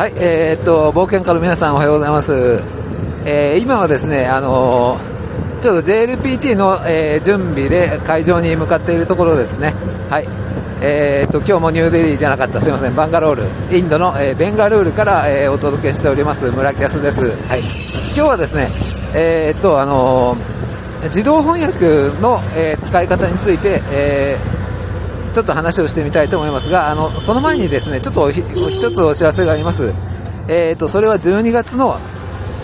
はい、えー、っと、冒険家の皆さんおはようございます。えー、今はですね、あのー、ちょっと JLPT の、えー、準備で会場に向かっているところですね。はい。えー、っと、今日もニューデリーじゃなかった、すいません、バンガロール、インドの、えー、ベンガルールから、えー、お届けしております、村木康です。はい。今日はですね、えー、っと、あの自動翻訳の、え使い方について、えーちょっと話をしてみたいと思いますが、あのその前にですねちょっと一つお知らせがあります、えーと、それは12月の、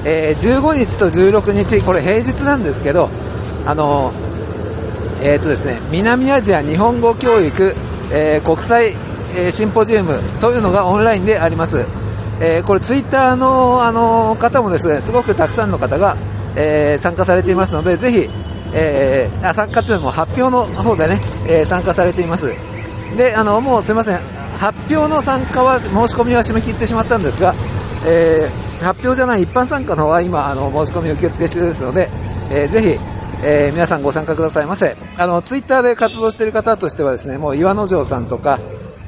えー、15日と16日、これ平日なんですけど、あのえーとですね、南アジア日本語教育、えー、国際、えー、シンポジウム、そういうのがオンラインであります。えー、これツイッターの、あの方もですねすごくたくさんの方が、え参加されていますのでぜひえー、あ参加というのも発表の方でね、えー、参加されています。で、あの、もうすいません、発表の参加は、申し込みは締め切ってしまったんですが、えー、発表じゃない一般参加の方は今、あの、申し込み受付中ですので、えー、ぜひ、えー、皆さんご参加くださいませ。あの、ツイッターで活動している方としてはですね、もう岩之丞さんとか、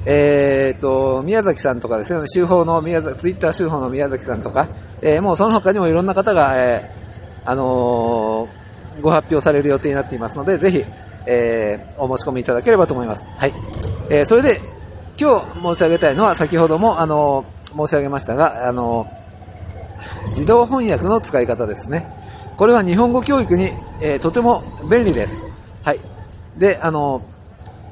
えー、と、宮崎さんとかですね、週報の宮崎、ツイッター週報の宮崎さんとか、えー、もうその他にもいろんな方が、えー、あのーご発表される予定になっていますので、ぜひ、えー、お申し込みいただければと思います。はい。えー、それで、今日申し上げたいのは、先ほども、あの申し上げましたが、あの自動翻訳の使い方ですね。これは日本語教育に、え、とても便利です。はい。で、あの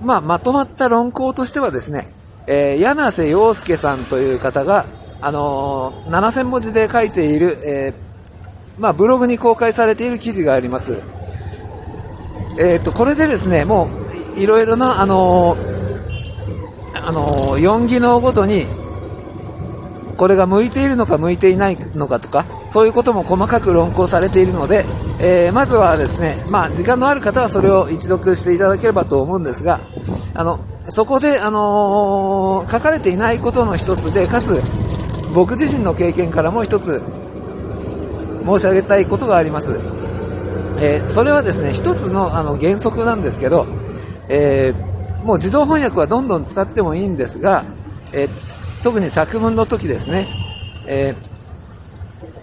まあ、まとまった論考としてはですね、え、柳瀬陽介さんという方が、あの、7000文字で書いている、えーまあ、ブログに公開されている記事があります。えっ、と、これでですね、もう、いろいろな、あのー、あのー、4技能ごとに、これが向いているのか向いていないのかとか、そういうことも細かく論考されているので、えー、まずはですね、まあ、時間のある方はそれを一読していただければと思うんですが、あの、そこで、あの書かれていないことの一つで、かつ、僕自身の経験からも一つ申し上げたいことがあります。えー、それはですね、一つのあの原則なんですけど、えー、もう自動翻訳はどんどん使ってもいいんですが、え、特に作文の時ですね、え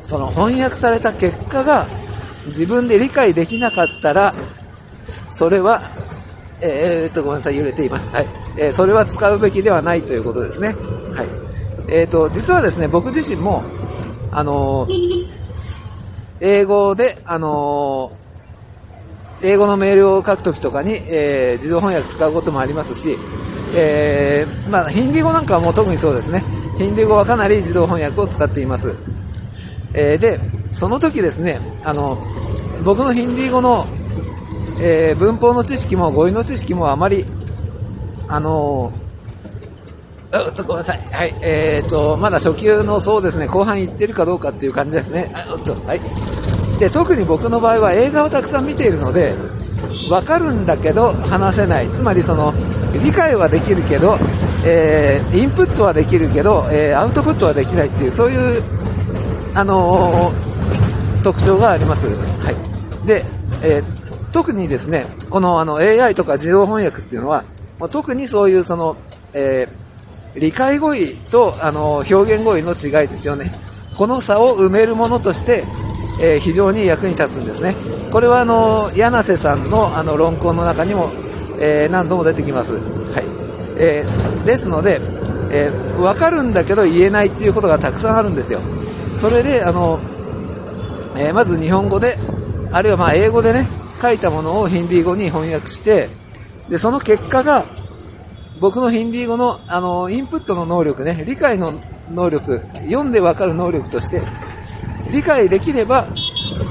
その翻訳された結果が自分で理解できなかったら、それは、えー、っと、ごめんなさい、揺れています。はい。えそれは使うべきではないということですね。はい。えっ、と、実はですね、僕自身も、あの英語で、あのー、英語のメールを書くときとかに、えー、自動翻訳使うこともありますし、えー、まあ、ヒンディー語なんかはもう特にそうですね。ヒンディー語はかなり自動翻訳を使っています。えー、で、その時ですね、あの、僕のヒンディー語の、えー、文法の知識も語彙の知識もあまり、あのー、とごめんなさい。はい。えー、と、まだ初級のそうですね、後半いってるかどうかっていう感じですね。あと、はい。で特に僕の場合は映画をたくさん見ているので分かるんだけど話せないつまりその理解はできるけど、えー、インプットはできるけど、えー、アウトプットはできないっていうそういう、あのー、特徴があります、はいでえー、特にですねこのあの AI とか自動翻訳っていうのは特にそういうその、え理解語彙とあの表現語彙の違いですよねこの差を埋めるものとしてえー、非常に役に立つんですね。これはあの柳瀬さんのあの論考の中にも、えー、何度も出てきます。はいえー、ですので、えー、分かるんだけど言えないっていうことがたくさんあるんですよ。それであの、え、まず日本語で、あるいはま英語でね、書いたものをヒンディー語に翻訳して、でその結果が僕のヒンディー語のあのインプットの能力ね、理解の能力、読んで分かる能力として理解できれば、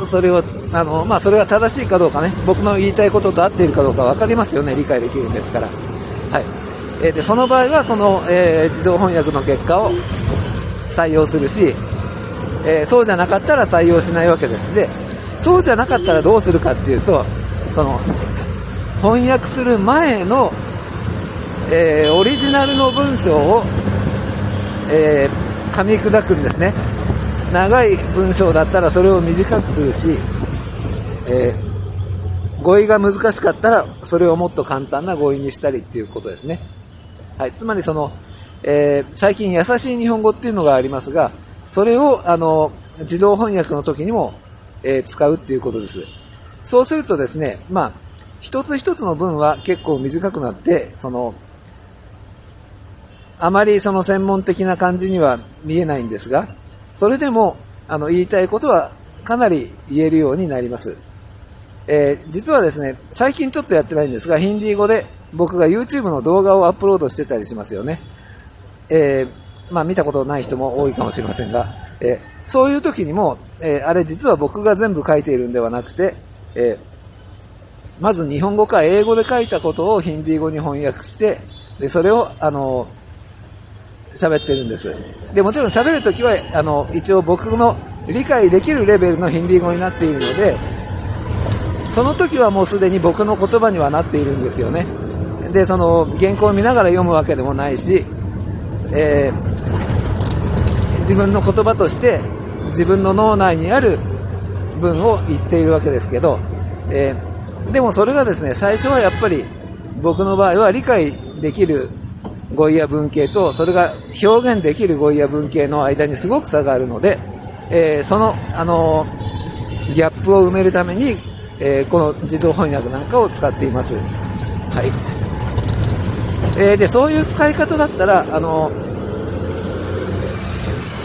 それを、あの、まあ、それは正しいかどうかね、僕の言いたいことと合っているかどうか分かりますよね、理解できるんですから。はい。えー、で、その場合は、その、えー、自動翻訳の結果を採用するし、えー、そうじゃなかったら採用しないわけです。で、そうじゃなかったらどうするかっていうと、その、翻訳する前の、えー、オリジナルの文章を、えー、噛み砕くんですね。長い文章だったらそれを短くするし、えー、語彙が難しかったらそれをもっと簡単な語彙にしたりっていうことですね。はい、つまりその、え、最近優しい日本語っていうのがありますが、それを、あの、自動翻訳の時にも、え、使うっていうことです。そうするとですね、まあ、一つ一つの文は結構短くなって、その、あまりその専門的な感じには見えないんですが、それでも、あの、言いたいことはかなり言えるようになります。えー、実はですね、最近ちょっとやってないんですが、ヒンディー語で僕が YouTube の動画をアップロードしてたりしますよね。えー、まあ見たことない人も多いかもしれませんが、えー、そういう時にも、えあれ実は僕が全部書いているんではなくて、えまず日本語か英語で書いたことをヒンディー語に翻訳して、でそれを、あの喋ってるんです。で、もちろん喋るときは、あの、一応僕の理解できるレベルのヒンディー語になっているので、その時はもうすでに僕の言葉にはなっているんですよね。で、その原稿を見ながら読むわけでもないし、えー、自分の言葉として自分の脳内にある文を言っているわけですけど、えー、でもそれがですね、最初はやっぱり僕の場合は理解できる語彙や文系とそれが表現できる語彙や文系の間にすごく差があるので、えー、その、あのー、ギャップを埋めるために、えー、この自動翻訳なんかを使っています。はい。えで、そういう使い方だったら、あの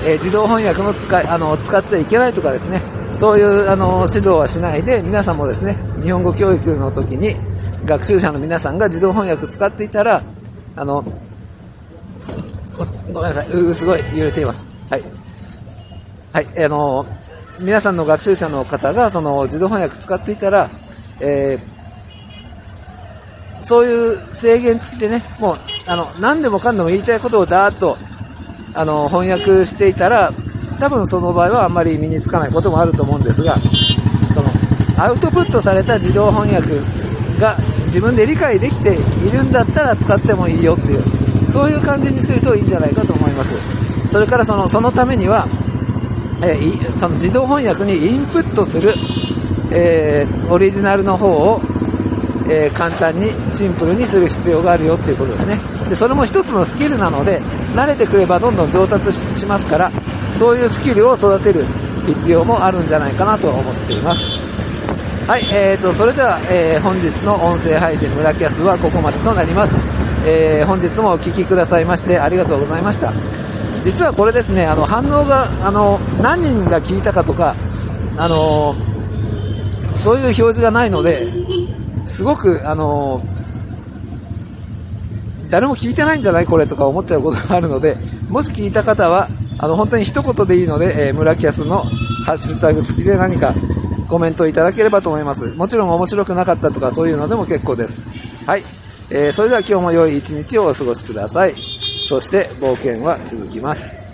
え自動翻訳の使い、あの、使っちゃいけないとかですね、そういうあの指導はしないで、皆さんもですね、日本語教育の時に学習者の皆さんが自動翻訳使っていたら、あの、ごめんなさい。すごい揺れています。はい。はい。あの、皆さんの学習者の方が、その、自動翻訳使っていたら、えー、そういう制限付きでね、もう、あの、何でもかんでも言いたいことをだーっと、あの、翻訳していたら、多分その場合はあんまり身につかないこともあると思うんですが、その、アウトプットされた自動翻訳が自分で理解できているんだったら使ってもいいよっていう、そういう感じにするといいんじゃないかと思います。それからそのそのためには、えー、その自動翻訳にインプットする、えー、オリジナルの方を、えー、簡単にシンプルにする必要があるよっていうことですね。でそれも一つのスキルなので慣れてくればどんどん上達しますからそういうスキルを育てる必要もあるんじゃないかなと思っています。はい、えーと、それでは、えー、本日の音声配信村キャスはここまでとなります。えー、本日もお聴きくださいましてありがとうございました。実はこれですね、あの反応があの何人が聞いたかとか、あのそういう表示がないので、すごくあの誰も聞いてないんじゃない？これとか思っちゃうことがあるので、もし聞いた方は、あの本当に一言でいいので、えー、村キャスのハッシュタグ付きで何かコメントいただければと思います。もちろん面白くなかったとかそういうのでも結構です。はい。えー、それでは今日も良い一日をお過ごしください。そして冒険は続きます。